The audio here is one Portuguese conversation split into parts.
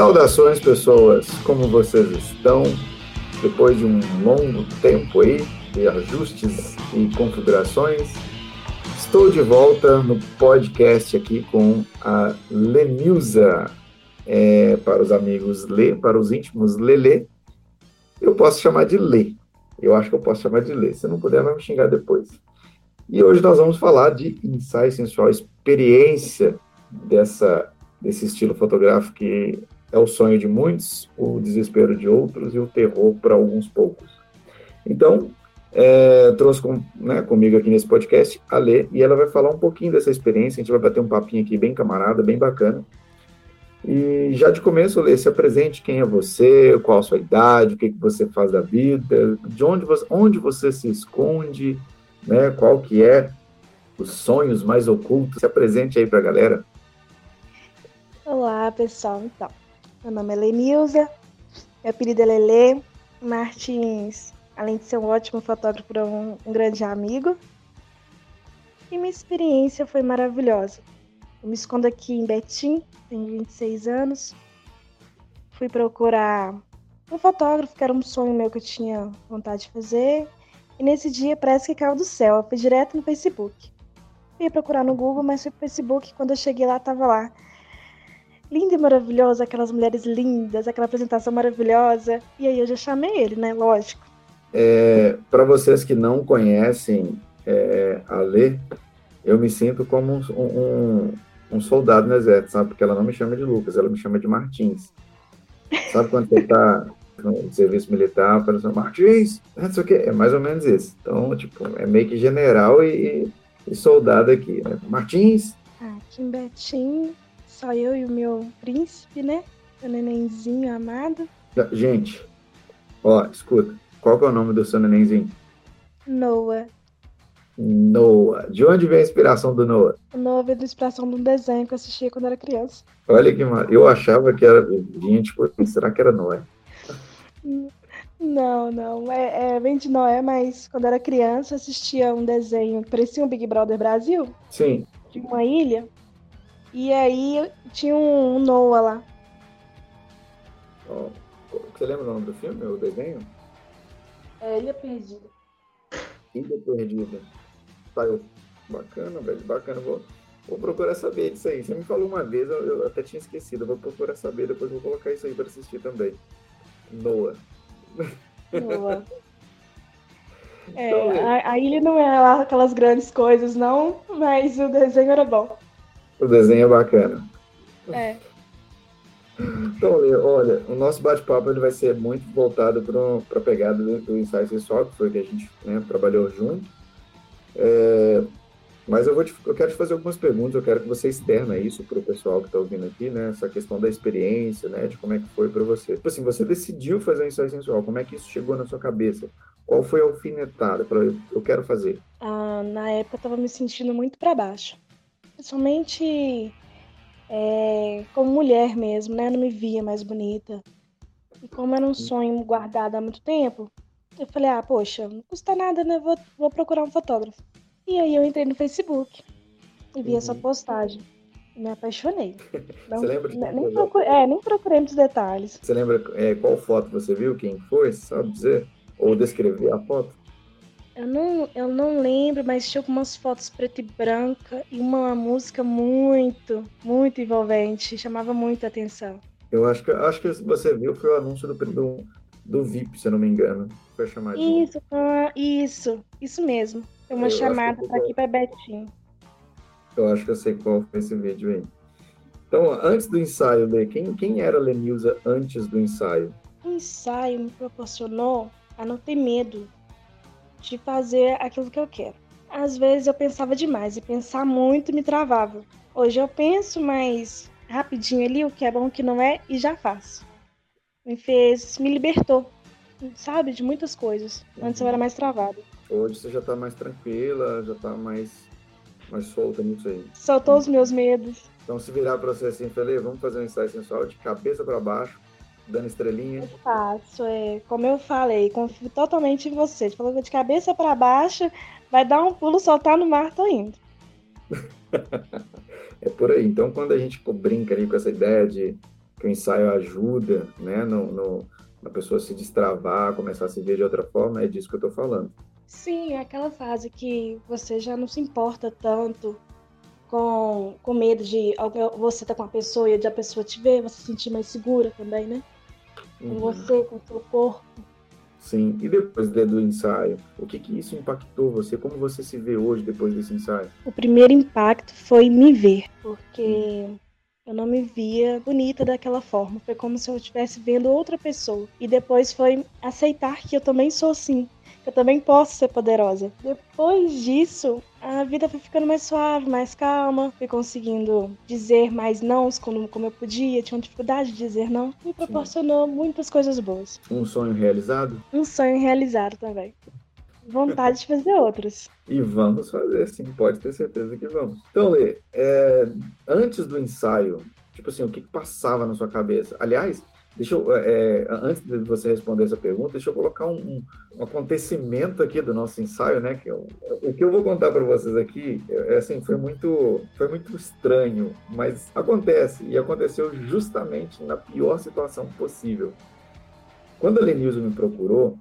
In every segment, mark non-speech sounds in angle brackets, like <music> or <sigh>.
Saudações, pessoas! Como vocês estão? Depois de um longo tempo aí de ajustes e configurações, estou de volta no podcast aqui com a Lenilza. É, para os amigos Lê, para os íntimos Lelê, eu posso chamar de Lê. Eu acho que eu posso chamar de Lê. Se não puder, vai me xingar depois. E hoje nós vamos falar de ensaio sensual, experiência dessa, desse estilo fotográfico que é o sonho de muitos, o desespero de outros e o terror para alguns poucos. Então, é, trouxe com, né, comigo aqui nesse podcast a Lê, e ela vai falar um pouquinho dessa experiência, a gente vai bater um papinho aqui bem camarada, bem bacana. E já de começo, Lê, se apresente quem é você, qual a sua idade, o que, que você faz da vida, de onde você, onde você se esconde, né, qual que é os sonhos mais ocultos. Se apresente aí para a galera. Olá, pessoal. Então, meu nome é Lenilza, meu apelido é Lele Martins. Além de ser um ótimo fotógrafo, é um, um grande amigo. E minha experiência foi maravilhosa. Eu me escondo aqui em Betim, tenho 26 anos. Fui procurar um fotógrafo, que era um sonho meu que eu tinha vontade de fazer. E nesse dia parece que caiu do céu. Eu fui direto no Facebook. Fui procurar no Google, mas fui pro Facebook. Quando eu cheguei lá, tava lá linda e maravilhosa, aquelas mulheres lindas, aquela apresentação maravilhosa. E aí eu já chamei ele, né? Lógico. É, Para vocês que não conhecem é, a Lê, eu me sinto como um, um, um, soldado no exército, sabe? Porque ela não me chama de Lucas, ela me chama de Martins. Sabe quando você está <laughs> no serviço militar, aparecendo Martins, não sei o que, é mais ou menos isso. Então, tipo, é meio que general e, e soldado aqui, né? Martins. Ah, Kim Betinho só eu e o meu príncipe, né? O nenenzinho amado. Gente, ó, escuta. Qual que é o nome do seu nenenzinho? Noah. Noah. De onde vem a inspiração do Noah? O Noah veio da inspiração de um desenho que eu assistia quando era criança. Olha que mar... Eu achava que era. Gente, tipo, será que era Noé? Não, não. É, é, vem de Noé, mas quando era criança assistia um desenho que parecia um Big Brother Brasil. Sim. De uma ilha. E aí tinha um, Noah lá. Oh, você lembra o nome do filme, o desenho? É Ilha Perdida. Ilha Perdida. Saiu. Bacana, velho, bacana. Vou, vou procurar saber disso aí. Você me falou uma vez, eu, eu até tinha esquecido. vou procurar saber, depois vou colocar isso aí para assistir também. Noah. Noah. <laughs> É, então, a, a, ilha não é lá aquelas grandes coisas, não, mas o desenho era bom. O desenho é bacana. É. Então, olha, o nosso bate-papo ele vai ser muito voltado para a pegada do, do ensaio sexual, que foi que a gente né, trabalhou junto. É, mas eu, vou te, eu quero te fazer algumas perguntas, eu quero que você externa isso para o pessoal que está ouvindo aqui, né? Essa questão da experiência, né? De como é que foi para você. Tipo assim, você decidiu fazer um ensaio sensual, como é que isso chegou na sua cabeça? Qual foi a alfinetada para eu, eu quero fazer? Ah, na época eu estava me sentindo muito para baixo principalmente é, como mulher mesmo, né? Não me via mais bonita. E como era um sonho guardado há muito tempo, eu falei, ah, poxa, não custa nada, né? Vou, vou procurar um fotógrafo. E aí eu entrei no Facebook e vi uhum. essa postagem. Me apaixonei. <laughs> Não, você lembra de nem, procurei, é, nem procurei muitos detalhes. Você lembra é, qual foto você viu? Quem foi? Sabe dizer? Ou descrever a foto? Eu não, eu não lembro, mas tinha algumas fotos preto e branca e uma música muito, muito envolvente. Chamava muita atenção. Eu acho que, acho que você viu foi o anúncio do, do, do VIP, se eu não me engano. Foi chamado. Isso, isso, isso mesmo. Foi uma eu chamada para aqui para Betinho. Eu acho que eu sei qual foi esse vídeo aí. Então, antes do ensaio, Lê, quem, quem era a Lenilza antes do ensaio? O ensaio me proporcionou a não ter medo de fazer aquilo que eu quero. Às vezes eu pensava demais e pensar muito me travava. Hoje eu penso mais rapidinho ali o que é bom, o que não é e já faço. Me fez, me libertou, sabe, de muitas coisas. Antes eu era mais travada. Hoje você já tá mais tranquila, já tá mais, mais solta nisso aí. Soltou os meus medos. Então se virar para você assim, falei, vamos fazer um ensaio sensual de cabeça para baixo, dando estrelinha? Eu faço, é, como eu falei, confio totalmente em você. Você falou de cabeça para baixo, vai dar um pulo, soltar no mar, tô indo. <laughs> é por aí. Então, quando a gente brinca ali com essa ideia de, que o ensaio ajuda, né, no, no, na pessoa se destravar, começar a se ver de outra forma, é disso que eu estou falando. Sim, é aquela fase que você já não se importa tanto com, com medo de você estar tá com a pessoa e a pessoa te ver, você se sentir mais segura também, né? Com uhum. você, com o seu corpo. Sim, e depois do ensaio, o que que isso impactou você? Como você se vê hoje depois desse ensaio? O primeiro impacto foi me ver, porque eu não me via bonita daquela forma. Foi como se eu estivesse vendo outra pessoa. E depois foi aceitar que eu também sou assim, eu também posso ser poderosa. Depois disso, a vida foi ficando mais suave, mais calma, fui conseguindo dizer mais não como, como eu podia, tinha uma dificuldade de dizer não, me proporcionou Sim. muitas coisas boas. Um sonho realizado? Um sonho realizado também. Vontade de fazer outros. E vamos fazer, sim, pode ter certeza que vamos. Então, Lê, é, antes do ensaio, tipo assim, o que passava na sua cabeça? Aliás, Deixa eu, é, antes de você responder essa pergunta, deixa eu colocar um, um acontecimento aqui do nosso ensaio, né? Que eu, o que eu vou contar para vocês aqui, é, assim, foi muito, foi muito estranho, mas acontece e aconteceu justamente na pior situação possível. Quando a Lenilza me procurou,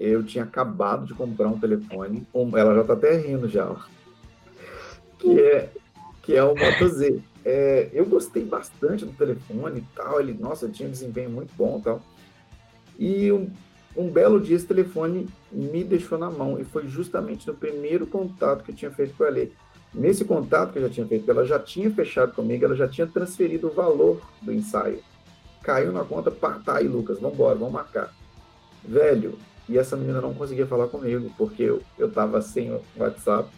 eu tinha acabado de comprar um telefone, um, ela já está até rindo já, que é que é o Moto Z. É, eu gostei bastante do telefone e tal. Ele, nossa, tinha um desempenho muito bom e tal. E um, um belo dia esse telefone me deixou na mão. E foi justamente no primeiro contato que eu tinha feito com ela. Nesse contato que eu já tinha feito, ela já tinha fechado comigo, ela já tinha transferido o valor do ensaio. Caiu na conta, pá, tá aí, Lucas, vamos embora, vamos marcar. Velho, e essa menina não conseguia falar comigo, porque eu, eu tava sem o WhatsApp,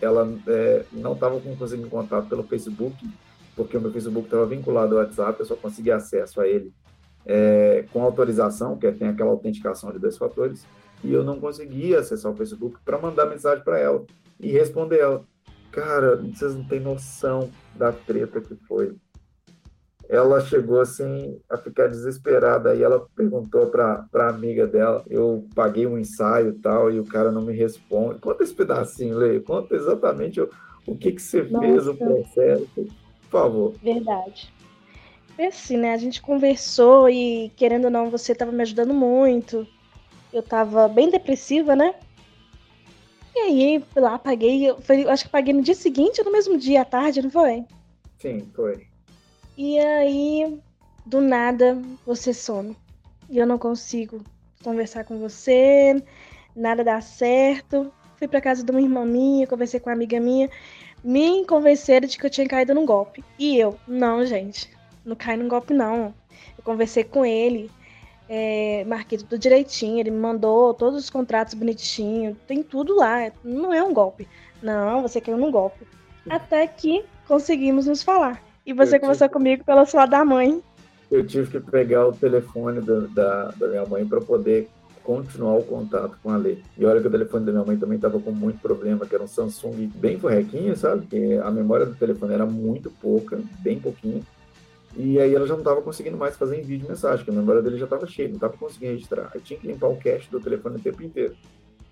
ela é, não estava conseguindo contato pelo Facebook, porque o meu Facebook estava vinculado ao WhatsApp, eu só conseguia acesso a ele é, com autorização, que é, tem aquela autenticação de dois fatores, e eu não conseguia acessar o Facebook para mandar mensagem para ela e responder ela. Cara, vocês não têm noção da treta que foi ela chegou assim a ficar desesperada. Aí ela perguntou para a amiga dela: eu paguei um ensaio e tal, e o cara não me responde. Conta esse pedacinho, Lê. Conta exatamente o, o que, que você Nossa. fez, o processo. Por favor. Verdade. É assim, né? A gente conversou e, querendo ou não, você estava me ajudando muito. Eu estava bem depressiva, né? E aí, lá, paguei. Foi, acho que paguei no dia seguinte ou no mesmo dia à tarde, não foi? Sim, foi. E aí, do nada, você some. E eu não consigo conversar com você, nada dá certo. Fui para casa de uma irmã minha, conversei com uma amiga minha, me convenceram de que eu tinha caído num golpe. E eu, não, gente, não caí num golpe, não. Eu conversei com ele, é, marquei tudo direitinho, ele me mandou todos os contratos bonitinho, tem tudo lá, não é um golpe. Não, você caiu num golpe. Até que conseguimos nos falar. E você conversou comigo pelo celular da mãe. Eu tive que pegar o telefone da, da, da minha mãe para poder continuar o contato com a Lê. E olha que o telefone da minha mãe também estava com muito problema, que era um Samsung bem forrequinho, sabe? Que a memória do telefone era muito pouca, bem pouquinho. E aí ela já não estava conseguindo mais fazer em vídeo mensagem, porque a memória dele já estava cheia, não estava conseguindo registrar. Aí tinha que limpar o cache do telefone o tempo inteiro.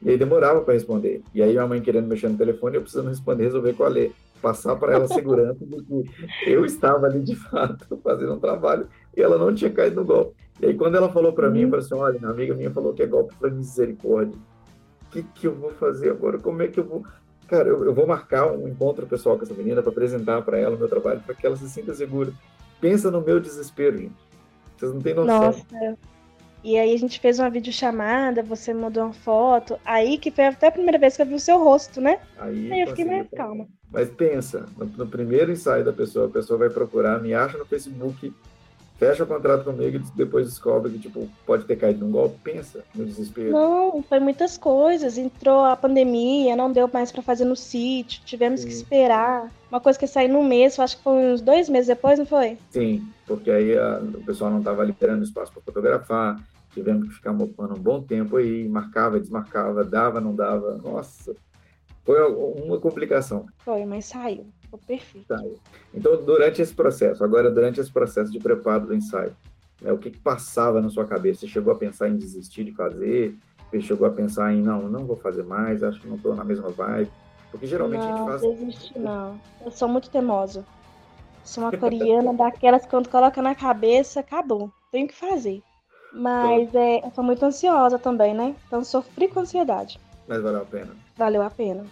E aí demorava para responder. E aí minha mãe querendo mexer no telefone, eu precisando responder, resolver com a Lê passar para ela segurança de que eu estava ali de fato <laughs> fazendo um trabalho e ela não tinha caído no golpe. E aí quando ela falou para mim, eu falei assim, olha, minha amiga minha falou que é golpe, para misericórdia. O que, que eu vou fazer agora? Como é que eu vou... Cara, eu, eu vou marcar um encontro pessoal com essa menina para apresentar para ela o meu trabalho, para que ela se sinta segura. Pensa no meu desespero, gente. Vocês não têm noção. Nossa, e aí a gente fez uma videochamada, você mandou uma foto. Aí que foi até a primeira vez que eu vi o seu rosto, né? Aí, aí eu fiquei mais calma. Mas pensa, no, no, primeiro ensaio da pessoa, a pessoa vai procurar, me acha no Facebook, fecha o contrato comigo e depois descobre que, tipo, pode ter caído num golpe. Pensa no desespero. Não, foi muitas coisas. Entrou a pandemia, não deu mais para fazer no sítio, tivemos Sim. que esperar. Uma coisa que saiu num mês, acho que foi uns dois meses depois, não foi? Sim, porque aí a, o pessoal não estava liberando espaço para fotografar, tivemos que ficar mopando um bom tempo aí, marcava, desmarcava, dava, não dava. Nossa, foi uma complicação. Foi, mas saiu. Ficou perfeito. Saiu. Então, durante esse processo, agora durante esse processo de preparo do ensaio, né, o que, que passava na sua cabeça? Você chegou a pensar em desistir de fazer? Você chegou a pensar em, não, não vou fazer mais, acho que não estou na mesma vibe? Porque geralmente não, a gente faz... Não, desistir não. Eu sou muito teimosa. Sou uma <laughs> coreana daquelas que quando coloca na cabeça, acabou. Tenho que fazer. Mas é, eu sou muito ansiosa também, né? Então sofri com ansiedade. Mas valeu a pena. Valeu a pena.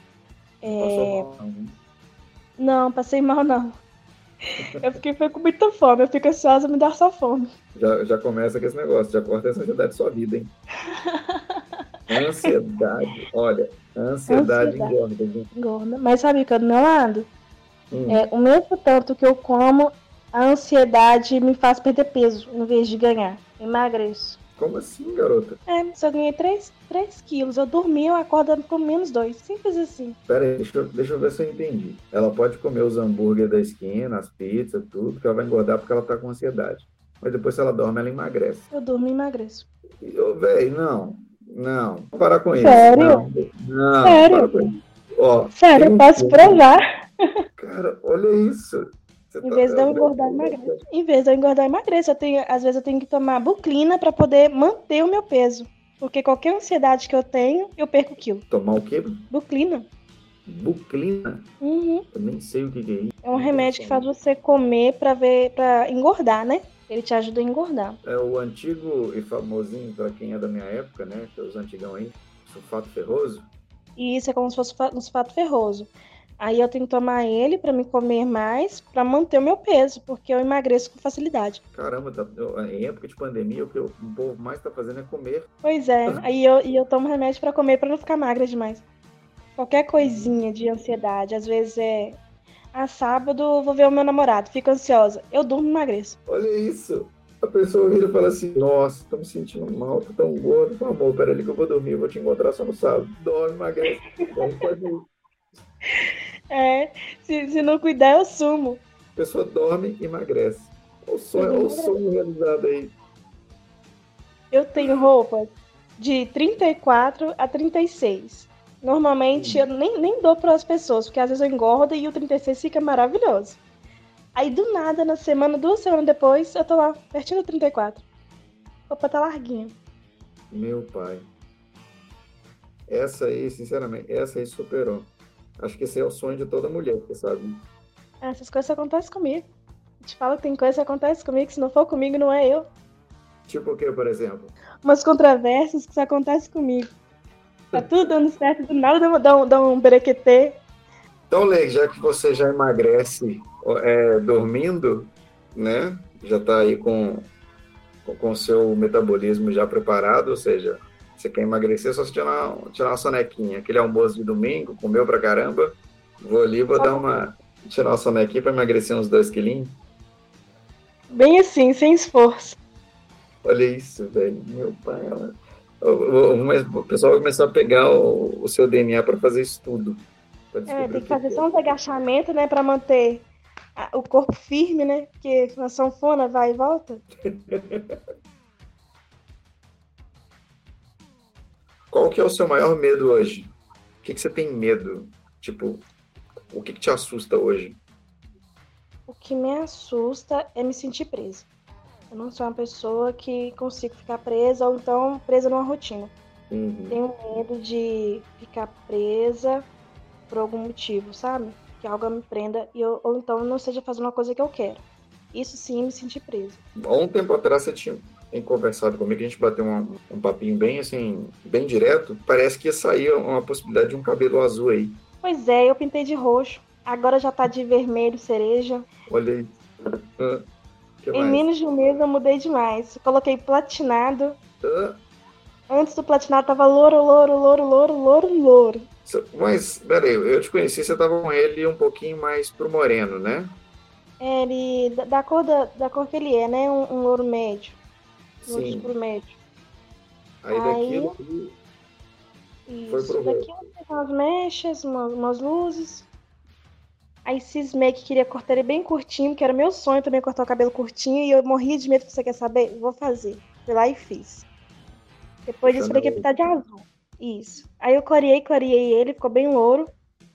É... Passou mal, não. Não, passei mal não. Eu fiquei com muita fome. Eu fico ansiosa, me dá só fome. Já, já começa com esse negócio, já corta essa ansiedade da sua vida, hein? Ansiedade, olha, ansiedade, Ansiedade. engorda, gente. Engorda. Mas sabe que do meu lado? Hum, É, o mesmo tanto que eu como, a ansiedade me faz perder peso em vez de ganhar. Eu emagreço. Como assim, garota? É, eu ganhei 3, 3 quilos, eu dormi, eu acordo com menos 2. Simples assim. Pera aí, deixa eu, deixa eu ver se eu entendi. Ela pode comer os hambúrguer da esquina, as pizzas, tudo, que ela vai engordar porque ela tá com ansiedade. Mas depois, se ela dorme, ela emagrece. Eu durmo e emagreço. E, ô, véi, não, não, vou parar com isso. Sério? Não, não Sério? para com isso. Ó, Sério, eu um posso filme- provar. <laughs> Cara, olha isso. Você Em tá- vez de eu engordar, eu emagreço. Em vez de eu engordar, emagreço. Eu tenho, às vezes eu tenho que tomar buclina para poder manter o meu peso. Porque qualquer ansiedade que eu tenho, eu perco quilo. Tomar o quê? Buclina. Buclina? Uhum. Eu nem sei o que, que é isso. É um remédio que faz você comer para ver, para engordar, né? Ele te ajuda a engordar. É o antigo e famosinho, para quem é da minha época, né? Que é os antigão aí, sulfato ferroso. E isso é como se fosse um sulfato ferroso. Aí eu tenho que tomar ele para me comer mais, para manter o meu peso, porque eu emagreço com facilidade. Caramba, tá, eu- em época de pandemia, o que o povo mais tá fazendo é comer. Pois é, <laughs> aí eu, e eu tomo remédio para comer para não ficar magra demais. Qualquer coisinha de ansiedade, às vezes é. Ah, sábado vou ver o meu namorado, fico ansiosa. Eu durmo e emagreço. Olha isso. A pessoa vira e fala assim, nossa, tô me sentindo mal, tô tão gordo. Fala, amor, peraí que eu vou dormir, eu vou te encontrar só no sábado. Dorme, emagrece. <laughs> Pode ir. É, se, se não cuidar, eu sumo. A pessoa dorme e emagrece. O sonho, olha o sonho realizado aí. Eu tenho roupas de 34 a 36. Normalmente eu nem, nem dou para as pessoas, porque às vezes eu engordo e o 36 fica maravilhoso. Aí do nada, na semana, duas semanas depois, eu tô lá, pertinho do 34. A roupa tá larguinha. Meu pai. Essa aí, sinceramente, essa aí superou. Acho que esse é o sonho de toda mulher, você sabe? Essas coisas acontecem comigo. Eu te falo que tem coisa que acontece comigo, se não for comigo, não é eu. Tipo o que, por exemplo? Umas controvérsias que só acontecem comigo. Tá <laughs> tudo dando certo, do nada dá um, dá um, berequetê. Então, Lei, já que você já emagrece é, dormindo, né? Já tá aí com com- com o seu metabolismo já preparado, ou seja, você quer emagrecer, é só você tirar, tirar uma sonequinha. Aquele almoço de domingo, comeu pra caramba, vou ali, vou dar uma... tirar uma sonequinha pra emagrecer uns dois quilinhos. Bem assim, sem esforço. Olha isso, velho. Meu pai, ela... o, o- mas o pessoal começou a pegar o, o seu DNA para fazer estudo. É, tem que fazer que só uns agachamentos, né, pra manter o corpo firme, né? Porque na sanfona vai e volta. <laughs> Qual que é o seu maior medo hoje? O que, que você tem medo? Tipo, o que, que te assusta hoje? O que me assusta é me sentir presa. Eu não sou uma pessoa que consigo ficar presa ou então presa numa rotina. Uhum. Tenho medo de ficar presa por algum motivo, sabe? Que algo me prenda e eu, ou então não seja fazer uma coisa que eu quero. Isso sim me sentir presa. Há um tempo atrás você tinha tem conversado comigo, a gente bateu um, um papinho bem assim, bem direto. Parece que ia sair uma possibilidade de um cabelo azul aí. Pois é, eu pintei de roxo. Agora já tá de vermelho, cereja. Olha aí. Ah, Em mais? menos de um mês eu mudei demais. Coloquei platinado. Ah, Antes do platinado tava louro, louro, louro, louro, louro, louro. mas, peraí, eu te conheci, você tava com ele um pouquinho mais pro moreno, né? É, Ele, da, da cor da, da cor que ele é, né? Um, um louro médio. Sim. escuro médio. Aí Aí- daquilo. Foi Isso. pro Daqui eu fiz umas mechas, umas, umas luzes. Aí cismei que queria cortar ele bem curtinho, que era meu sonho também cortar o cabelo curtinho, e eu morria de medo, você quer saber? Vou fazer. Fui lá e fiz. Depois disso, falei que ia pintar de azul. Isso. Aí eu clareei, clareei ele, ficou bem louro.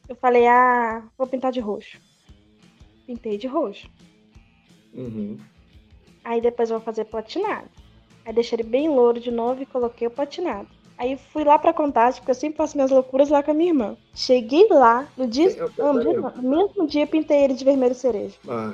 Eu falei, ah, vou pintar de roxo. Pintei de roxo. Uhum. Aí depois eu vou fazer platinado. Aí deixei ele bem louro de novo e coloquei o platinado. Aí fui lá pra Contagem, porque eu sempre faço minhas loucuras lá com a minha irmã. Cheguei lá, no dia, Eu- no, peraí. não, no mesmo dia eu pintei ele de vermelho cereja. Ah,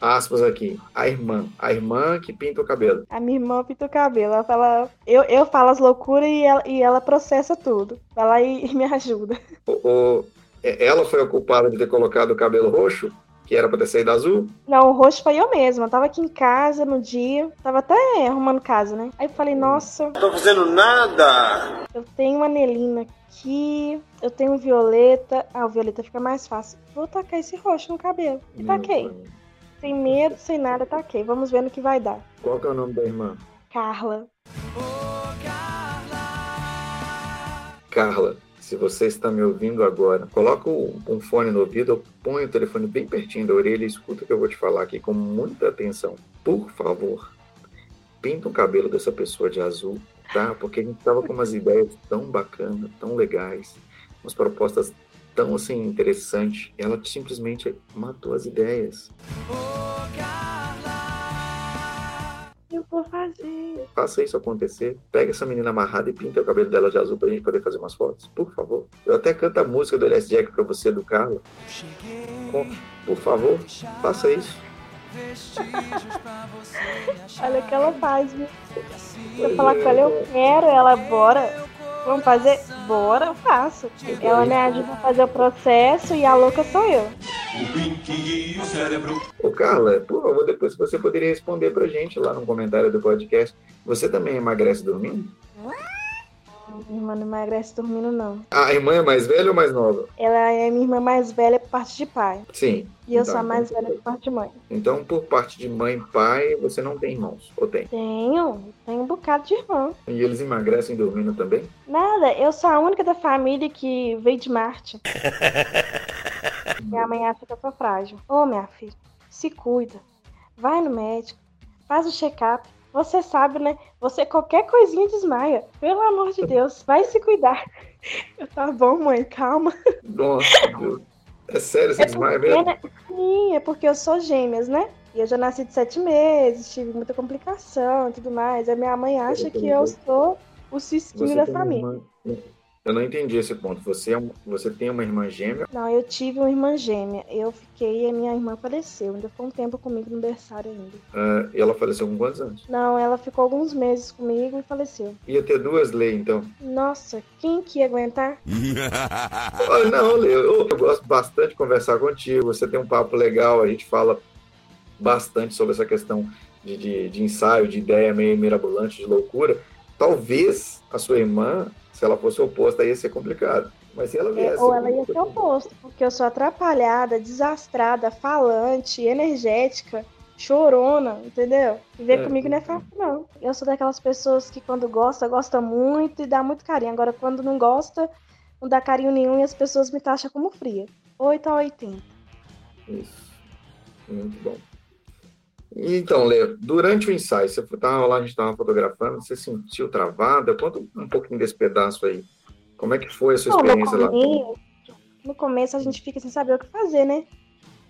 aspas aqui, a irmã. A irmã que pinta o cabelo. A minha irmã pinta o cabelo. Ela fala. Eu, eu falo as loucuras e ela, e ela processa tudo. Vai lá e, <laughs> e me ajuda. O, o, ela foi a culpada de ter colocado o cabelo roxo? Que era pra ter saído azul? Não, o roxo foi eu mesma. Eu tava aqui em casa no dia. Tava até arrumando casa, né? Aí eu falei, nossa. Não tô fazendo nada! Eu tenho uma anelina aqui. Eu tenho um violeta. Ah, o violeta fica mais fácil. Vou tacar esse roxo no cabelo. E Hum, taquei. Sem medo, sem nada, taquei. Vamos ver no que vai dar. Qual que é o nome da irmã? Carla. Carla, se você está me ouvindo agora, coloca um fone no ouvido, ou põe o telefone bem pertinho da orelha e escuta o que eu vou te falar aqui com muita atenção. Por favor, pinta o cabelo dessa pessoa de azul, tá? Porque a gente tava com umas ideias tão bacanas, tão legais, umas propostas tão assim interessantes, e ela simplesmente matou as ideias. Eu vou fazer. Faça isso acontecer. Pega essa menina amarrada e pinta o cabelo dela de azul pra gente poder fazer umas fotos. Por favor. Eu até canto a música do LS Jack pra você, do Carla. Por favor, faça isso. Olha o que ela faz, viu? Se eu falar com ela, eu quero, ela, bora. Vamos fazer? Bora, eu faço. Ela me ajuda a fazer o processo e a louca sou eu. Ô, Carla, por favor, depois você poderia responder pra gente lá no comentário do podcast. Você também emagrece dormindo? Minha irmã não emagrece dormindo, não. A irmã é mais velha ou mais nova? Ela é minha irmã mais velha por parte de pai. Sim. E eu Então, sou a mais então, velha por parte de mãe. Então, por parte de mãe e pai, você não tem irmãos? Ou tem? Tenho, tenho um bocado de irmã. E eles emagrecem dormindo também? Nada, eu sou a única da família que veio de Marte. <laughs> minha mãe acha que eu sou frágil. Ô, minha filha, se cuida. Vai no médico, faz o check-up. Você sabe, né? Você qualquer coisinha desmaia. Pelo amor de Deus, vai se cuidar. Eu, <laughs> tá bom, mãe, calma. Nossa, Deus. É sério, você É desmaia porque, mesmo? né? Sim, é porque eu sou gêmeas, né? E eu já nasci de sete meses, tive muita complicação e tudo mais. A minha mãe acha que eu sou o cisquinho Você da família. irmã- Eu não entendi esse ponto. Você, é um- você tem uma irmã gêmea? Não, eu tive uma irmã gêmea. Eu fiquei e a minha irmã faleceu. Ainda ficou um tempo comigo no berçário ainda. ah, e ela faleceu com quantos anos? Não, ela ficou alguns meses comigo e faleceu. Ia ter duas leis, então. Nossa, quem que ia aguentar? <laughs> Ah, não, Lê, eu, eu gosto bastante de conversar contigo. Você tem um papo legal, a gente fala bastante sobre essa questão de, de, de ensaio, de ideia meio mirabolante, de loucura. Talvez a sua irmã, se ela fosse oposta, ia ser complicado. Mas se ela É, viesse. ou ela ia ser oposto, porque eu sou atrapalhada, desastrada, falante, energética, chorona, entendeu? Viver É. comigo não é fácil, não. Eu sou daquelas pessoas que quando gosta, gosta muito e dá muito carinho. Agora, quando não gosta, não dá carinho nenhum e as pessoas me taxam como fria. 8 a 80. Isso. Muito bom. Então, Lê, durante o ensaio, você estava lá, a gente estava fotografando, você sentiu travada? Conta um pouquinho desse pedaço aí. Como é que foi a sua no, experiência lá? começo, no começo a gente fica sem saber o que fazer, né?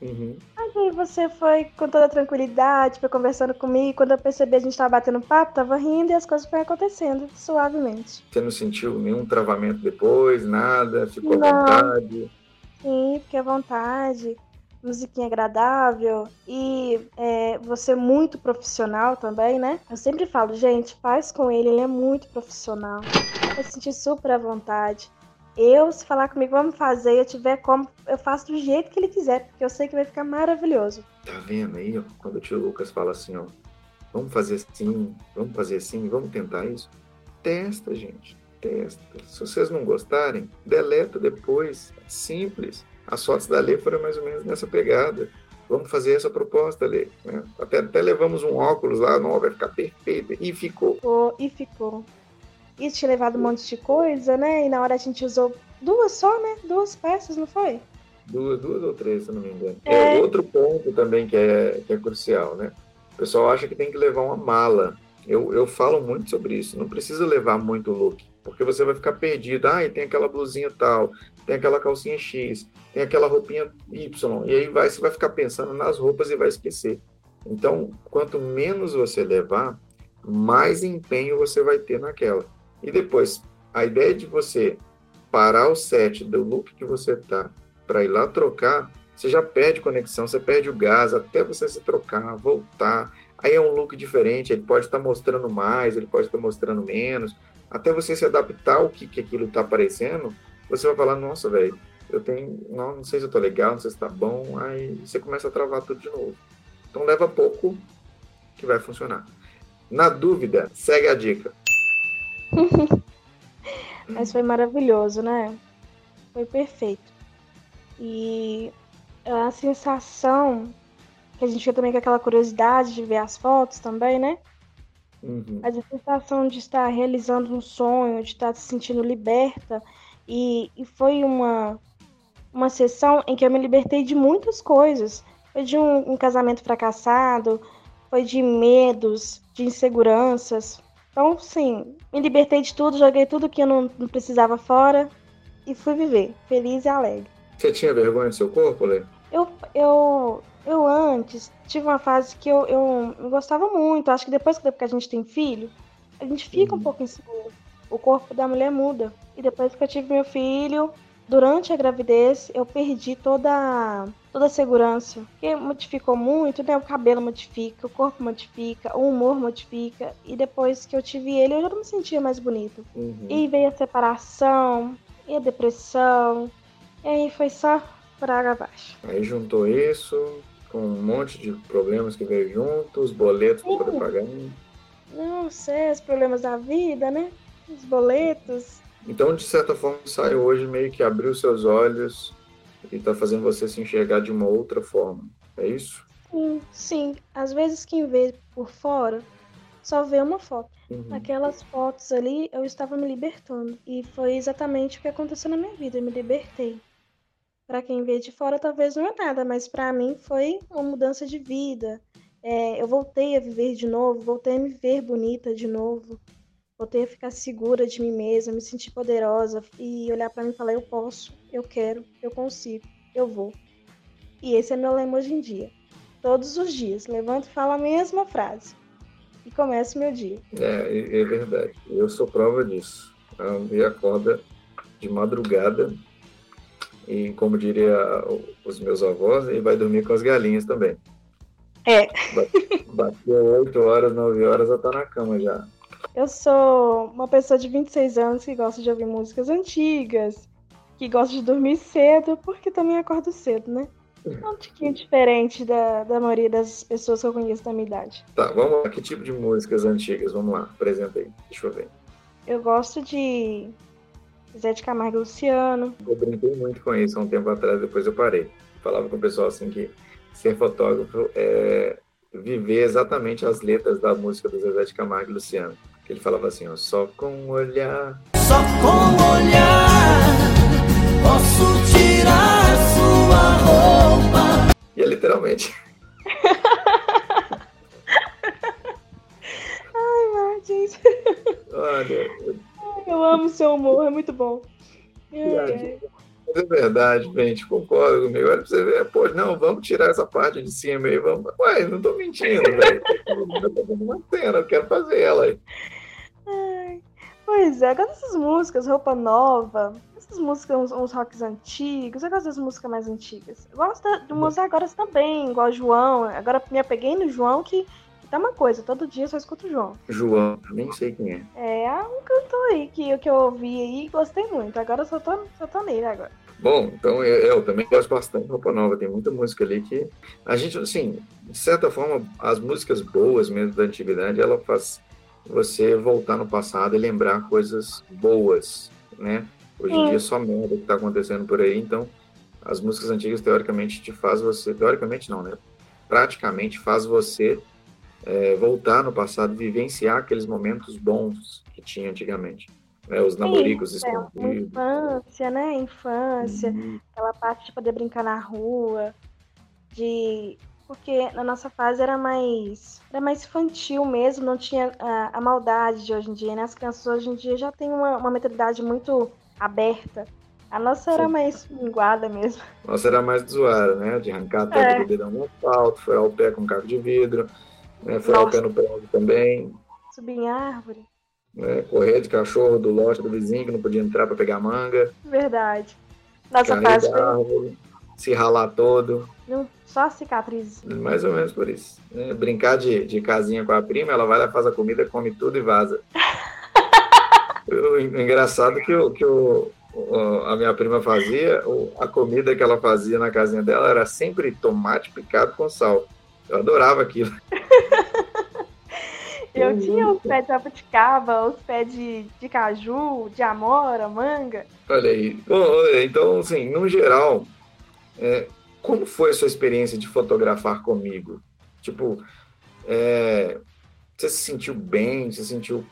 Uhum. Aí você foi com toda tranquilidade, foi conversando comigo. Quando eu percebi a gente tava batendo papo, tava rindo e as coisas foram acontecendo suavemente. Você não sentiu nenhum travamento depois, nada? Ficou à Não. vontade? Sim, fique à vontade. Musiquinha agradável e é, você muito profissional também, né? Eu sempre falo, gente, faz com ele, ele é muito profissional. Eu senti super à vontade. Eu, se falar comigo, vamos fazer, eu tiver como, eu faço do jeito que ele quiser, porque eu sei que vai ficar maravilhoso. Tá vendo aí, ó, quando o tio Lucas fala assim, ó, vamos fazer assim, vamos fazer assim, vamos tentar isso? Testa, gente, testa. Se vocês não gostarem, deleta depois. É Simples. As fotos da Lê foram mais ou menos nessa pegada. Vamos fazer essa proposta, Lê. né? Até, até levamos um óculos lá, não, vai ficar perfeito. E ficou. Ficou e ficou. E tinha levado um monte de coisa, né? E na hora a gente usou duas só, né? Duas peças, não foi? Duas, duas ou três, se eu não me engano. É. É outro ponto também que é, que é crucial, né? O pessoal acha que tem que levar uma mala. Eu, eu falo muito sobre isso. Não precisa levar muito look, porque você vai ficar perdido. Ah, e tem aquela blusinha tal, tem aquela calcinha X, tem aquela roupinha Y. E aí vai, você vai ficar pensando nas roupas e vai esquecer. Então, quanto menos você levar, mais empenho você vai ter naquela. E depois, a ideia de você parar o set do look que você tá para ir lá trocar você já perde conexão, você perde o gás até você se trocar, voltar. Aí é um look diferente, ele pode estar mostrando mais, ele pode estar mostrando menos. Até você se adaptar ao que, que aquilo está aparecendo, você vai falar, nossa, velho, eu tenho. Não, não sei se eu tô legal, não sei se tá bom. Aí você começa a travar tudo de novo. Então leva pouco que vai funcionar. Na dúvida, segue a dica. <laughs> Mas foi maravilhoso, né? Foi perfeito. E a sensação que a gente fica também com aquela curiosidade de ver as fotos também, né? Uhum. Mas a sensação de estar realizando um sonho, de estar se sentindo liberta. E, e foi uma, uma sessão em que eu me libertei de muitas coisas. Foi de um, um casamento fracassado, foi de medos, de inseguranças. Então, sim, me libertei de tudo, joguei tudo que eu não, não precisava fora e fui viver, feliz e alegre. Você tinha vergonha do seu corpo, Lê? Eu, eu, eu antes tive uma fase que eu, eu, eu gostava muito. Acho que depois que a gente tem filho, a gente fica um pouco inseguro. O corpo da mulher muda. E depois que eu tive meu filho, durante a gravidez, eu perdi toda, toda a segurança. Porque modificou muito, né? O cabelo modifica, o corpo modifica, o humor modifica. E depois que eu tive ele, eu já não me sentia mais bonita. Uhum. E veio a separação, e a depressão. E aí foi só por água abaixo. Aí juntou isso com um monte de problemas que veio junto, os boletos para poder pagar. Não sei, os problemas da vida, né? Os boletos. Então, de certa forma, sai hoje meio que abriu seus olhos e está fazendo você se enxergar de uma outra forma. É isso? Sim, sim. Às vezes quem vê por fora só vê uma foto. Uhum. Aquelas fotos ali, eu estava me libertando. E foi exatamente o que aconteceu na minha vida. Eu me libertei. Para quem vê de fora, talvez não é nada, mas para mim foi uma mudança de vida. É, eu voltei a viver de novo, voltei a me ver bonita de novo, voltei a ficar segura de mim mesma, me sentir poderosa e olhar para mim e falar: eu posso, eu quero, eu consigo, eu vou. E esse é meu lema hoje em dia. Todos os dias, levanto e falo a mesma frase e começo meu dia. É, é verdade. Eu sou prova disso. E acorda de madrugada e, como diria os meus avós, e vai dormir com as galinhas também. É. Bateu 8 horas, 9 horas, já tá na cama já. Eu sou uma pessoa de 26 anos que gosta de ouvir músicas antigas, que gosta de dormir cedo, porque também acordo cedo, né? É um tiquinho diferente da, da maioria das pessoas que eu conheço da minha idade. Tá, vamos lá. Que tipo de músicas antigas? Vamos lá, apresenta aí. Deixa eu ver. Eu gosto de Zé de Camargo e Luciano. Eu brinquei muito com isso há um tempo atrás, depois eu parei. Falava com o pessoal assim que ser fotógrafo é viver exatamente as letras da música do Zezé de Camargo e Luciano. Que ele falava assim, ó, só com olhar. Só com olhar posso tirar sua roupa. E é literalmente. <laughs> Ai, Martins. Olha, Eu amo seu humor, é muito bom. Ai. Mas é verdade, gente, concordo comigo. Olha pra você ver, pô, não, vamos tirar essa parte de cima aí, vamos. Ué, não tô mentindo, velho. Eu tô fazendo uma cena, eu quero fazer ela aí. Ai. Pois é, eu gosto dessas músicas, roupa nova, essas músicas, uns, uns rocks antigos, eu gosto das músicas mais antigas. Eu gosto de músicas agora também, igual João. Agora me apeguei no João que tá uma coisa, todo dia eu só escuto o João. João, nem sei quem é. É um cantor aí que, que eu ouvi aí e gostei muito. Agora eu só tô, só tô nele agora. Bom, então eu, eu também gosto bastante de roupa nova. Tem muita música ali que a gente, assim, de certa forma, as músicas boas mesmo da antiguidade, ela faz você voltar no passado e lembrar coisas boas, né? Hoje em dia é só merda que tá acontecendo por aí, então as músicas antigas teoricamente te faz você, teoricamente não, né? Praticamente faz você é, voltar no passado, vivenciar aqueles momentos bons que tinha antigamente. Né? Os namoricos É, uma escondidos. infância, né? Infância. Uhum. aquela parte de poder brincar na rua, de porque na nossa fase era mais era mais infantil mesmo, não tinha a, a maldade de hoje em dia, né? As crianças hoje em dia já têm uma, uma mentalidade muito aberta. A nossa era Sim. mais linguada mesmo. Nossa, era mais zoar, né? De arrancar a tampa É. do dedão no asfalto, furar o pé com caco de vidro, né? furar o Nossa. pé no prédio também, Subir em árvore. né? correr de cachorro do lote do vizinho que não podia entrar para pegar manga, Verdade. Nossa fase foi, árvore. se ralar todo. Não, só cicatrizes. Mais ou menos por isso. né? Brincar de, de casinha com a prima, ela vai lá, faz a comida, come tudo e vaza. <laughs> o engraçado que, o, que o, a minha prima fazia, a comida que ela fazia na casinha dela era sempre tomate picado com sal. Eu adorava aquilo. <laughs> Eu tinha os pés de jabuticaba, os pés de, de caju, de amora, manga. Olha aí. Bom, então, assim, no geral, é, como foi a sua experiência de fotografar comigo? Tipo, é, você se sentiu bem? Você se sentiu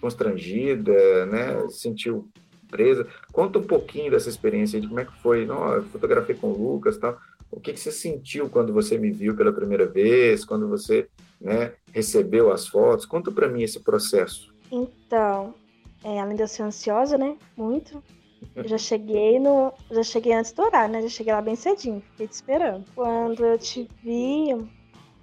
constrangida, né? Se sentiu presa? Conta um pouquinho dessa experiência de como é que foi. Não, eu fotografei com o Lucas e tal. O que, que você sentiu quando você me viu pela primeira vez? Quando você né, recebeu as fotos? Conta para mim esse processo. Então, é, além de eu ser ansiosa, né? Muito. Eu já cheguei no. Já cheguei antes do horário, né? Já cheguei lá bem cedinho, fiquei te esperando. Quando eu te vi,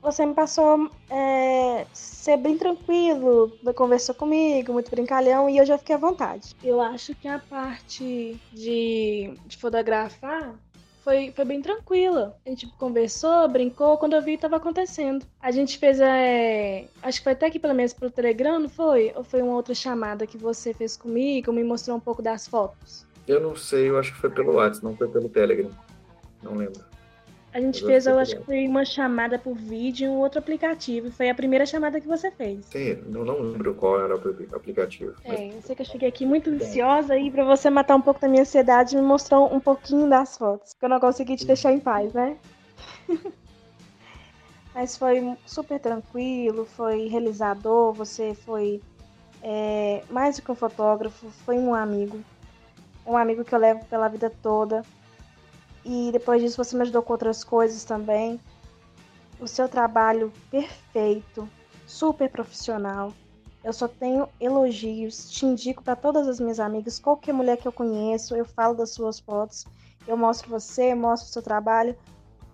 você me passou é, ser bem tranquilo, conversou comigo, muito brincalhão, e eu já fiquei à vontade. Eu acho que a parte de, de fotografar foi, foi bem tranquila. A gente conversou, brincou, quando eu vi estava acontecendo. A gente fez, é, acho que foi até aqui pelo menos pelo Telegram, não foi? Ou foi uma outra chamada que você fez comigo, me mostrou um pouco das fotos? Eu não sei, eu acho que foi pelo WhatsApp, não foi pelo Telegram. Não lembro. A gente fez, eu acho que foi uma chamada por vídeo em um outro aplicativo. Foi a primeira chamada que você fez. Sim, eu não lembro qual era o apli- aplicativo. mas- É, eu sei que eu cheguei aqui muito ansiosa e pra você matar um pouco da minha ansiedade, me mostrou um pouquinho das fotos. Que eu não consegui te deixar em paz, né? <laughs> Mas foi super tranquilo, foi realizador, você foi é, mais do que um fotógrafo, foi um amigo. Um amigo que eu levo pela vida toda. E depois disso você me ajudou com outras coisas também. O seu trabalho perfeito, super profissional. Eu só tenho elogios, te indico para todas as minhas amigas, qualquer mulher que eu conheço, eu falo das suas fotos, eu mostro você, mostro o seu trabalho,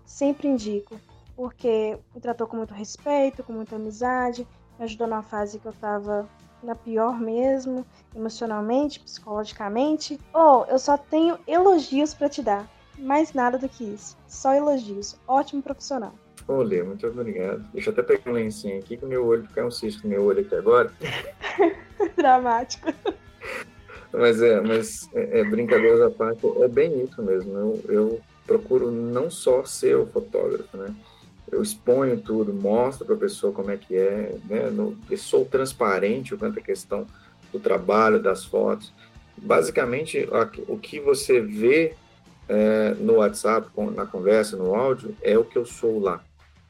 sempre indico, porque me tratou com muito respeito, com muita amizade, me ajudou na fase que eu tava na pior mesmo, emocionalmente, psicologicamente. Oh, eu só tenho elogios para te dar, mais nada do que isso, só elogios. Ótimo profissional. Ô, Lê, muito obrigado. Deixa eu até pegar um lencinho aqui, que meu olho caiu um cisco no meu olho aqui agora. <laughs> Dramático. Mas é, mas é, é brincadeiras à parte, é bem isso mesmo. Eu, eu procuro não só ser o fotógrafo, né? Eu exponho tudo, mostro para a pessoa como é que é, né? No, eu sou transparente quanto à questão do trabalho, das fotos. Basicamente, o que você vê é, no WhatsApp, na conversa, no áudio, é o que eu sou lá.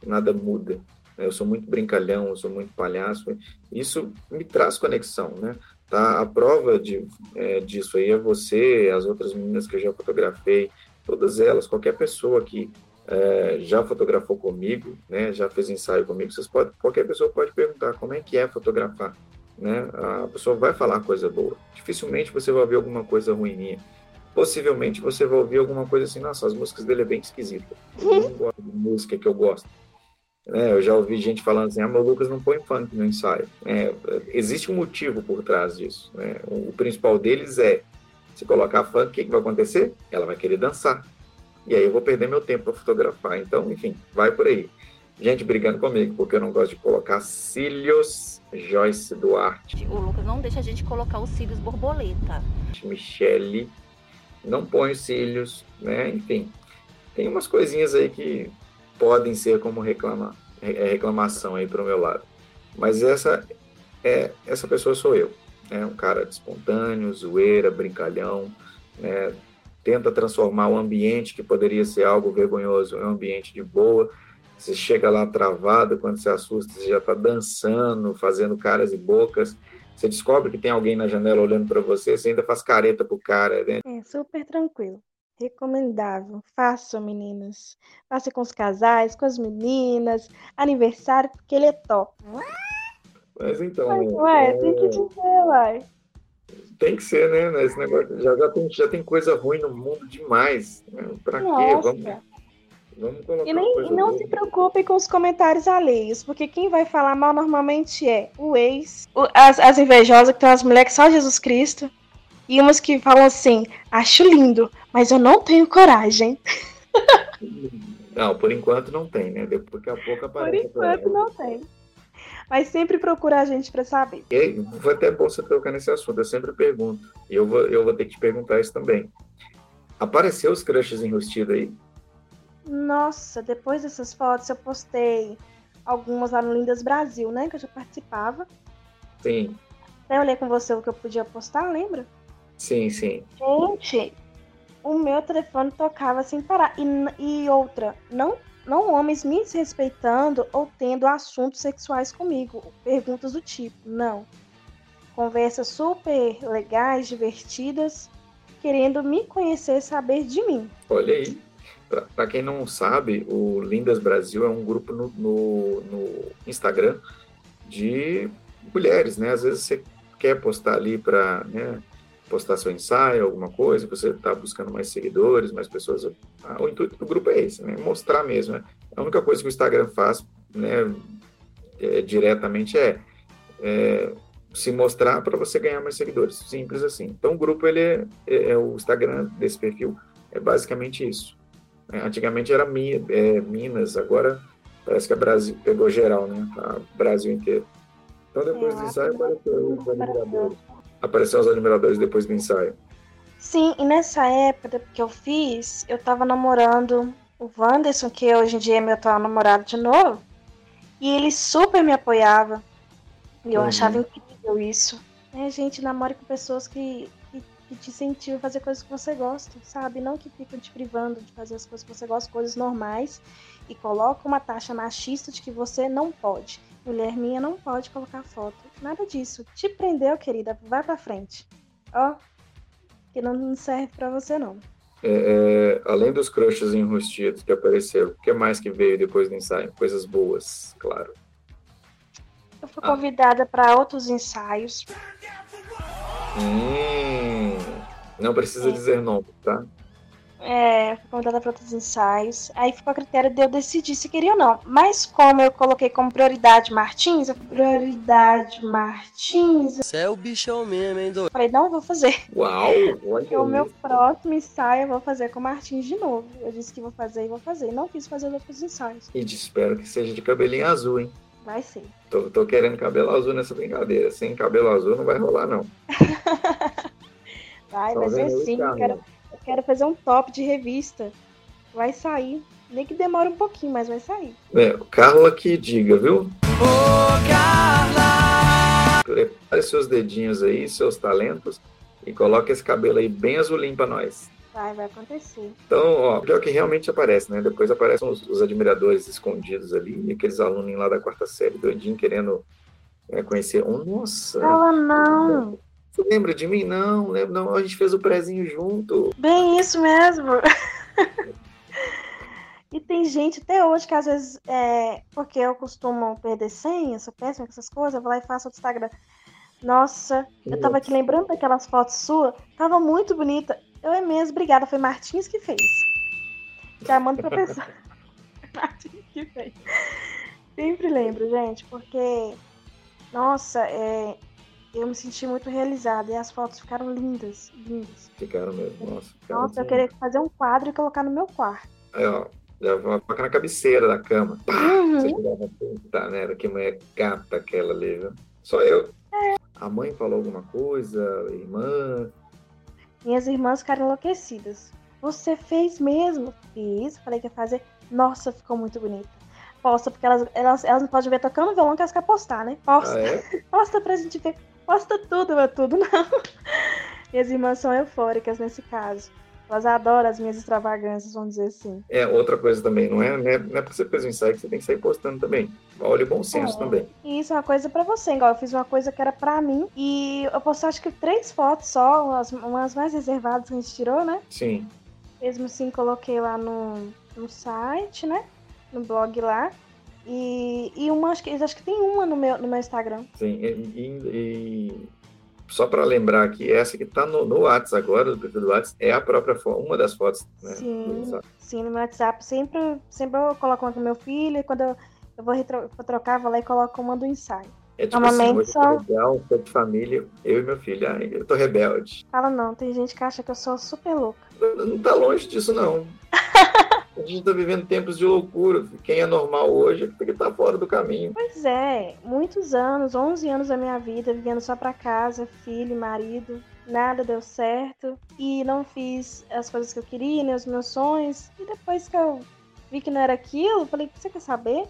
Nada muda. né? Eu sou muito brincalhão, eu sou muito palhaço. Isso me traz conexão, né? Tá? A prova de, é, disso aí é você, as outras meninas que eu já fotografei, todas elas, qualquer pessoa que é, já fotografou comigo, né, já fez ensaio comigo, vocês podem, qualquer pessoa pode perguntar como é que é fotografar, né? A pessoa vai falar coisa boa. Dificilmente você vai ouvir alguma coisa ruim minha. Possivelmente você vai ouvir alguma coisa assim, nossa, as músicas dele é bem esquisita. Eu não gosto de música que eu gosto. né? eu já ouvi gente falando assim, ah, meu Lucas não põe funk no ensaio. É, existe um motivo por trás disso. né? O, o principal deles é, se colocar funk, o que, que vai acontecer? Ela vai querer dançar. E aí eu vou perder meu tempo para fotografar. Então, enfim, vai por aí. Gente brigando comigo, porque eu não gosto de colocar cílios Joyce Duarte, O Lucas não deixa a gente colocar os cílios borboleta. Michele, não põe os cílios, né? Enfim, tem umas coisinhas aí que podem ser como reclamar, é reclamação aí pro meu lado. Mas essa é essa pessoa sou eu, né? Um cara espontâneo, zoeira, brincalhão, né? Tenta transformar o ambiente que poderia ser algo vergonhoso em um ambiente de boa. Você chega lá travado, quando se assusta, você já está dançando, fazendo caras e bocas. Você descobre que tem alguém na janela olhando para você, você ainda faz careta pro cara, né? É super tranquilo. Recomendável. Façam, meninas. Faça com os casais, com as meninas. Aniversário, porque ele é top. Mas então, Mas, ué, tem que é, dizer, uai. tem que ser, né? Esse negócio já, já, tem, já tem coisa ruim no mundo demais. Né? Pra quê? Nossa. Vamos, vamos colocar E, nem, e não boa. se preocupem com os comentários alheios, porque quem vai falar mal normalmente é o ex, o- as, as invejosas, que tem umas mulheres que só Jesus Cristo, e umas que falam assim, acho lindo, mas eu não tenho coragem. <laughs> Não, por enquanto não tem, né? Daqui a pouco Por aparece. enquanto não tem. Mas sempre procura a gente pra saber. E foi até bom você tocar nesse assunto, eu sempre pergunto. E eu vou, eu vou ter que te perguntar isso também. Apareceu os crushes enrustidos aí? Nossa, depois dessas fotos eu postei algumas lá no Lindas Brasil, né? Que eu já participava. Sim, Até olhei com você o que eu podia postar, lembra? sim, sim. Gente, o meu telefone tocava sem parar. E, e outra, não, não homens me desrespeitando ou tendo assuntos sexuais comigo. Perguntas do tipo, não. Conversas super legais, divertidas, querendo me conhecer, saber de mim. Olha aí. Pra quem não sabe, o Lindas Brasil é um grupo no, no, no Instagram de mulheres, né? Às vezes você quer postar ali para né, postar seu ensaio, alguma coisa, você está buscando mais seguidores, mais pessoas. Ah, o intuito do grupo é esse, né? Mostrar mesmo. Né? A única coisa que o Instagram faz, né, é, diretamente é, é se mostrar para você ganhar mais seguidores. Simples assim. Então o grupo, ele é, é- é o Instagram desse perfil, é basicamente isso. É, Antigamente era é, Minas, agora parece que a Brasil pegou geral, né? A Brasil inteiro. Então depois É, do ensaio apareceu os admiradores. Apareceu os admiradores depois do ensaio. Sim, e nessa época que eu fiz, eu tava namorando o Wanderson, que hoje em dia é meu atual namorado de novo, e ele super me apoiava. E eu Uhum. achava incrível isso. É, gente, namore com pessoas que, que, te incentivam a fazer coisas que você gosta, sabe? Não que ficam te privando de fazer as coisas que você gosta, coisas normais, e coloca uma taxa machista de que você não pode. Mulher minha não pode colocar foto. Nada disso. Te prendeu, querida. Vai pra frente. Ó, que não serve pra você não. É, é, além dos crushes enrustidos que apareceram, o que mais que veio depois do ensaio? Coisas boas, claro. Eu fui Ah. convidada pra outros ensaios. Hum, não precisa É. dizer nome, tá? É, fui convidada para outros ensaios. Aí ficou a critério de eu decidir se queria ou não. Mas como eu coloquei como prioridade Martins, eu prioridade Martins, eu Você é o bichão mesmo, hein, doido? falei, não vou fazer. Uau! Porque o meu próximo ensaio eu vou fazer com o Martins de novo. Eu disse que vou fazer e vou fazer. Não quis fazer os outros ensaios. E espero que seja de cabelinho azul, hein? Vai ser. Tô, tô querendo cabelo azul nessa brincadeira. Sem cabelo azul não vai rolar, não. <laughs> Vai, Tá vai ser sim. Eu quero, eu quero fazer um top de revista. Vai sair. Nem que demore um pouquinho, mas vai sair. É, o Carla que diga, viu? Ô Carla, Prepare seus dedinhos aí, seus talentos, e coloque esse cabelo aí bem azulinho pra nós. Vai, vai acontecer. Então, ó, pior que realmente aparece, né? Depois aparecem os, os admiradores escondidos ali, e aqueles alunos lá da quarta série, doidinho, querendo é, conhecer. Oh, nossa! Fala não. Você lembra de mim? Não, lembro, não. A gente fez o prezinho junto. Bem isso mesmo. <laughs> e tem gente até hoje que às vezes, é, porque eu costumo perder senha, sou péssima com essas coisas, eu vou lá e faço outro Instagram. Nossa, eu tava aqui lembrando daquelas fotos suas, tava muito bonita. Eu é mesmo, obrigada, foi Martins que fez. Já mando pra pessoa. <laughs> <laughs> Martins que fez. Sempre lembro, gente, porque, nossa, é, eu me senti muito realizada e as fotos ficaram lindas, lindas. Ficaram mesmo, nossa. Ficaram Nossa, eu queria fazer um quadro e colocar no meu quarto. Aí, ó, já coloca na cabeceira da cama. Pá, Uhum. Você jogava puta merda, que mulher gata aquela ali, viu? Só eu. A mãe falou alguma coisa, a irmã. Minhas irmãs ficaram enlouquecidas. Você fez mesmo? Fiz. Falei que ia fazer. Nossa, ficou muito bonita. Posta, porque elas, elas, elas não podem ver tocando violão que elas querem postar, né? Posta, Ah, é? <laughs> posta pra gente ver. Posta tudo, meu tudo não. <laughs> Minhas irmãs são eufóricas nesse caso. Elas adoram as minhas extravagâncias, vamos dizer assim. É, outra coisa também, não é, não é, não é porque você fez um ensaio que você tem que sair postando também. Olha o bom senso É. também. E isso é uma coisa pra você, igual eu fiz uma coisa que era pra mim. E eu postei acho que três fotos só, umas, umas mais reservadas que a gente tirou, né? Sim. Mesmo assim, coloquei lá no, no site, né? No blog lá. E, e uma, acho que, acho que tem uma no meu, no meu Instagram. Sim, e, e- e só para lembrar aqui, essa que tá no, no WhatsApp agora, do perfil do WhatsApp, é a própria foto, uma das fotos, né? Sim. Sim, no meu WhatsApp. Sempre, sempre eu coloco uma com meu filho. E quando eu, eu vou, retro, vou trocar, vou lá e coloco uma do ensaio. É tipo Normalmente assim, eu tô só- legal, tô de família, eu e meu filho. Ai, eu tô rebelde. Fala não, tem gente que acha que eu sou super louca. Não, não tá longe disso, não. A gente tá vivendo tempos de loucura. Quem é normal hoje é porque tá fora do caminho. Pois é, muitos anos, 11 anos da minha vida, vivendo só pra casa, filho, marido. Nada deu certo e não fiz as coisas que eu queria, nem os meus sonhos. E depois que eu vi que não era aquilo, falei: Você quer saber?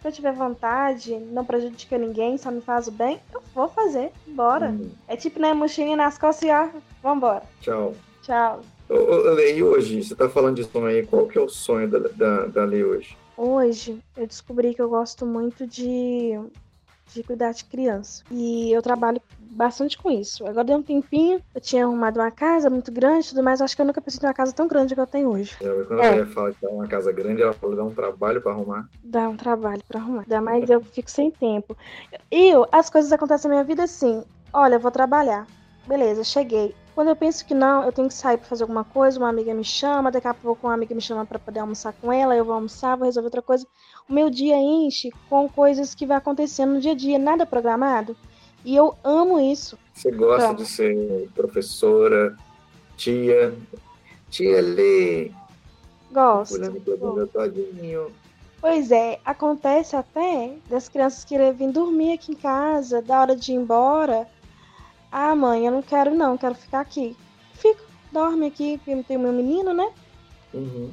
Se eu tiver vontade, não prejudica ninguém, só me faz o bem, eu vou fazer. Bora. Hum, É tipo, né, mochilinha nas costas e ó, vambora. tchau. Tchau. E hoje, você tá falando de sonho aí, qual que é o sonho da, da, da Lê hoje? Hoje eu descobri que eu gosto muito de, de cuidar de criança. E eu trabalho bastante com isso. Agora deu um tempinho, eu tinha arrumado uma casa muito grande e tudo mais. Acho que eu nunca pensei em uma casa tão grande que eu tenho hoje. É, Quando É. a Lê fala que tá uma casa grande, ela fala que dá um trabalho pra arrumar. Dá um trabalho pra arrumar. Ainda mais eu fico sem tempo. E eu, as coisas acontecem na minha vida assim. Olha, eu vou trabalhar. Beleza, cheguei. Quando eu penso que não, eu tenho que sair pra fazer alguma coisa, uma amiga me chama, daqui a pouco uma amiga me chama pra poder almoçar com ela, eu vou almoçar, vou resolver outra coisa. O meu dia enche com coisas que vai acontecendo no dia a dia, nada programado. E eu amo isso. Você gosta Tá. de ser professora, tia, tia Lê, Gosto. todinho. Pois é, acontece até das crianças quererem vir dormir aqui em casa, da hora de ir embora. Ah, mãe, eu não quero não, quero ficar aqui. Fico, dorme aqui, porque tem o meu menino, né? Uhum.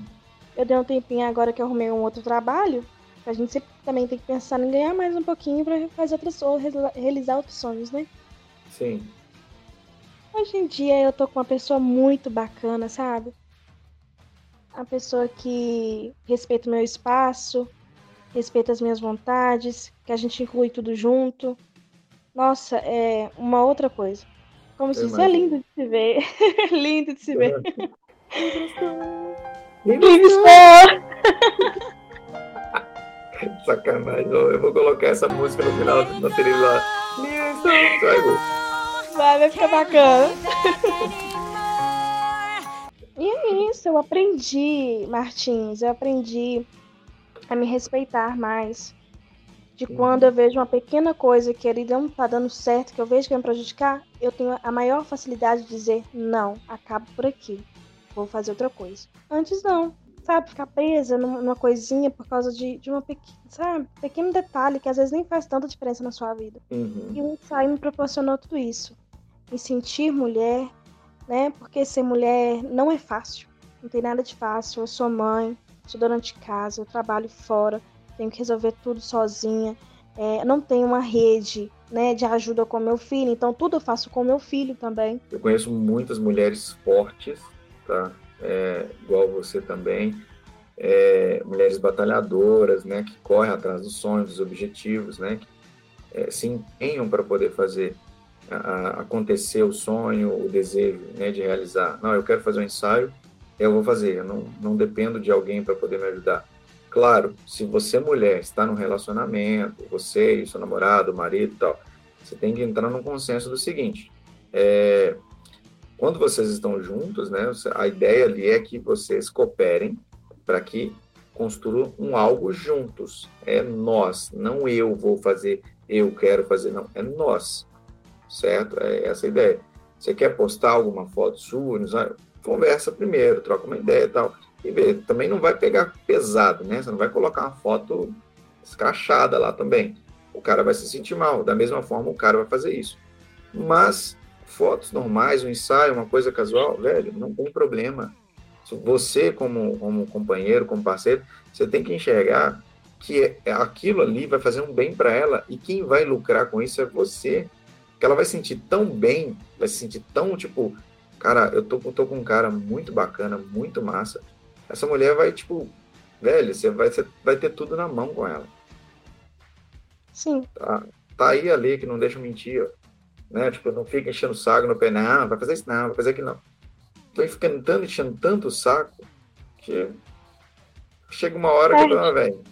Eu dei um tempinho agora que eu arrumei um outro trabalho. A gente sempre também tem que pensar em ganhar mais um pouquinho pra fazer outras ou realizar outros sonhos, né? Sim. Hoje em dia eu tô com uma pessoa muito bacana, sabe? Uma pessoa que respeita o meu espaço, respeita as minhas vontades, que a gente inclui tudo junto. Nossa, é uma outra coisa. Como se é lindo de se ver. <laughs> lindo de se ver. <laughs> Sacanagem, eu eu vou colocar essa música no final da trilha lá. Vai, vai ficar bacana. E é isso, eu aprendi, Martins, eu aprendi a me respeitar mais. De quando eu vejo uma pequena coisa que ele não tá dando certo, que eu vejo que vai me prejudicar, eu tenho a maior facilidade de dizer não, acabo por aqui, vou fazer outra coisa. Antes não, sabe, ficar presa numa, coisinha por causa de, de uma pequena, sabe, pequeno detalhe que às vezes nem faz tanta diferença na sua vida. Uhum. E o ensaio me proporcionou tudo isso. Me sentir mulher, né? Porque ser mulher não é fácil. Não tem nada de fácil. Eu sou mãe, sou dona de casa, eu trabalho fora, tenho que resolver tudo sozinha. É, não tenho uma rede né, de ajuda com meu filho, então tudo eu faço com meu filho também. Eu conheço muitas mulheres fortes, tá? É, igual você também. É, mulheres batalhadoras, né? Que correm atrás dos sonhos, dos objetivos, né? Que é, se empenham para poder fazer a- a- acontecer o sonho, o desejo, né? De realizar. Não, eu quero fazer um ensaio, eu vou fazer. Eu não, não dependo de alguém para poder me ajudar. Claro, se você mulher está num relacionamento, você e seu namorado, marido tal, você tem que entrar num consenso do seguinte: é, quando vocês estão juntos, né, a ideia ali é que vocês cooperem para que construam um algo juntos. É nós, não eu vou fazer, eu quero fazer, não, é nós, certo? É essa a ideia. Você quer postar alguma foto sua, conversa primeiro, troca uma ideia e tal. E vê, também não vai pegar pesado, né? Você não vai colocar uma foto escrachada lá também. O cara vai se sentir mal. Da mesma forma, o cara vai fazer isso. Mas fotos normais, um ensaio, uma coisa casual, velho, não tem problema. Você, como, como companheiro, como parceiro, você tem que enxergar que é- aquilo ali vai fazer um bem para ela e quem vai lucrar com isso é você. Que ela vai sentir tão bem, vai se sentir tão tipo, cara, eu tô, tô com um cara muito bacana, muito massa. Essa mulher vai, tipo, velho, você vai, você vai ter tudo na mão com ela. Sim, Tá, tá aí ali que não deixa mentir, ó. né? Tipo, não fica enchendo o saco no pé, não, vai fazer isso não, vai fazer aquilo não. Tô ficando tanto, enchendo tanto o saco que chega uma hora que eu falo, ah, velho,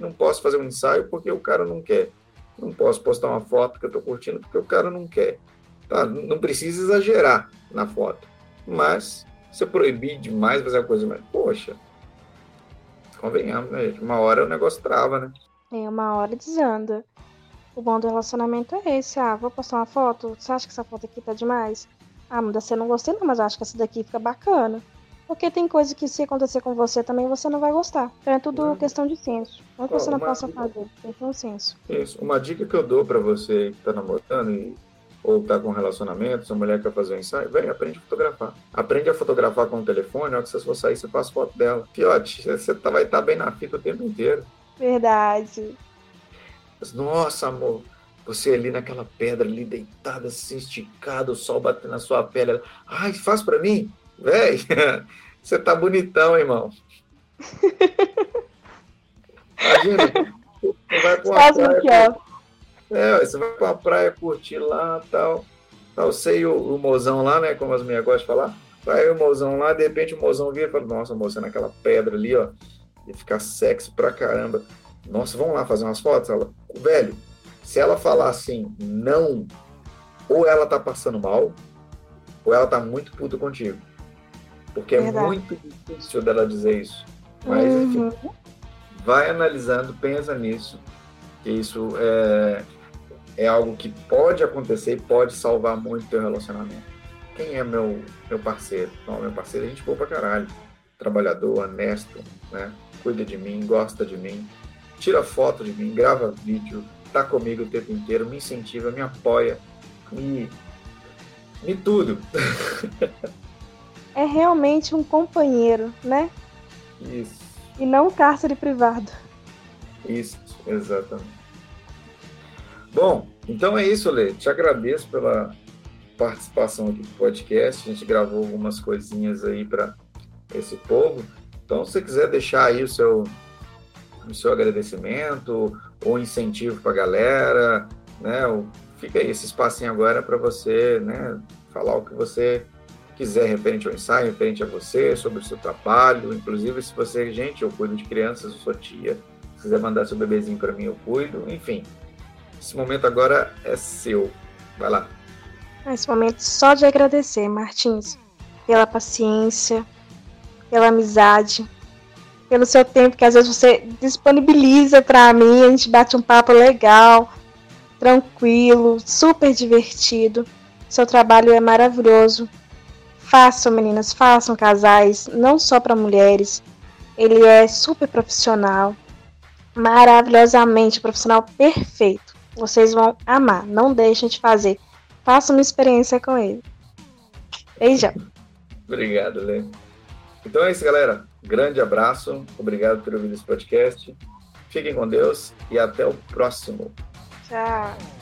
não posso fazer um ensaio porque o cara não quer. Não posso postar uma foto que eu tô curtindo porque o cara não quer. Tá? Não precisa exagerar na foto. Mas, eu proibir demais fazer uma coisa, mas, poxa, convenhamos, né, gente? Uma hora o negócio trava, né? é uma hora desanda. O bom do relacionamento é esse. Ah, vou postar uma foto. Você acha que essa foto aqui tá demais? Ah, muda você não gostei não, mas eu acho que essa daqui fica bacana. Porque tem coisa que se acontecer com você também você não vai gostar. Então é tudo Uhum. questão de senso. Não que você não possa fazer, tem que ter um senso. Isso. Uma dica que eu dou pra você que tá namorando e, ou tá com relacionamento, sua mulher quer fazer um ensaio, vem, aprende a fotografar. Aprende a fotografar com o telefone, hora que você for sair, você passa foto dela. Fiote, você tá- vai estar bem na fita o tempo inteiro. Verdade. Mas, Nossa, amor, você ali naquela pedra ali deitada, assim, esticado, o sol batendo na sua pele. Ela, Ai, faz pra mim? Véi, <laughs> você tá bonitão, irmão. <laughs> Imagina, você vai pra uma Faz praia, ó. É, você vai pra praia curtir lá tal. Você e o, o mozão lá, né? Como as minhas gostam de falar. Vai o mozão lá, de repente o mozão vira e fala, nossa, moça, naquela pedra ali, ó. E ficar sexy pra caramba. Nossa, vamos lá fazer umas fotos? Ela, velho, se ela falar assim, não, ou ela tá passando mal, ou ela tá muito puta contigo. Porque é Verdade. muito difícil dela dizer isso. Mas, enfim, Uhum. vai analisando, pensa nisso, que isso é, é algo que pode acontecer e pode salvar muito teu relacionamento. Quem é meu, meu parceiro? Não, meu parceiro é gente boa pra caralho. Trabalhador, honesto, né? Cuida de mim, gosta de mim, tira foto de mim, grava vídeo, tá comigo o tempo inteiro, me incentiva, me apoia, me, me tudo. <laughs> É realmente um companheiro, né? Isso. E não um cárcere privado. Isso, exatamente. Bom, então é isso, Lê. Te agradeço pela participação aqui do podcast. A gente gravou algumas coisinhas aí para esse povo. Então, se você quiser deixar aí o seu, o seu agradecimento ou incentivo para a galera, né? Fica aí esse espacinho agora para você, né? Falar o que você quiser referente ao ensaio, referente a você, sobre o seu trabalho. Inclusive, se você, gente, eu cuido de crianças, eu sou tia. Se quiser mandar seu bebezinho para mim, eu cuido. Enfim, esse momento agora é seu. Vai lá. Nesse momento, só de agradecer, Martins, pela paciência, pela amizade, pelo seu tempo que às vezes você disponibiliza para mim, a gente bate um papo legal, tranquilo, super divertido. Seu trabalho é maravilhoso. Façam, meninas, façam casais, não só para mulheres. Ele é super profissional, maravilhosamente profissional, perfeito. Vocês vão amar, não deixem de fazer. Faça uma experiência com ele. Beijão. Obrigado, Lê. Então é isso, galera. Grande abraço. Obrigado por ouvir esse podcast. Fiquem com Deus e até o próximo. Tchau.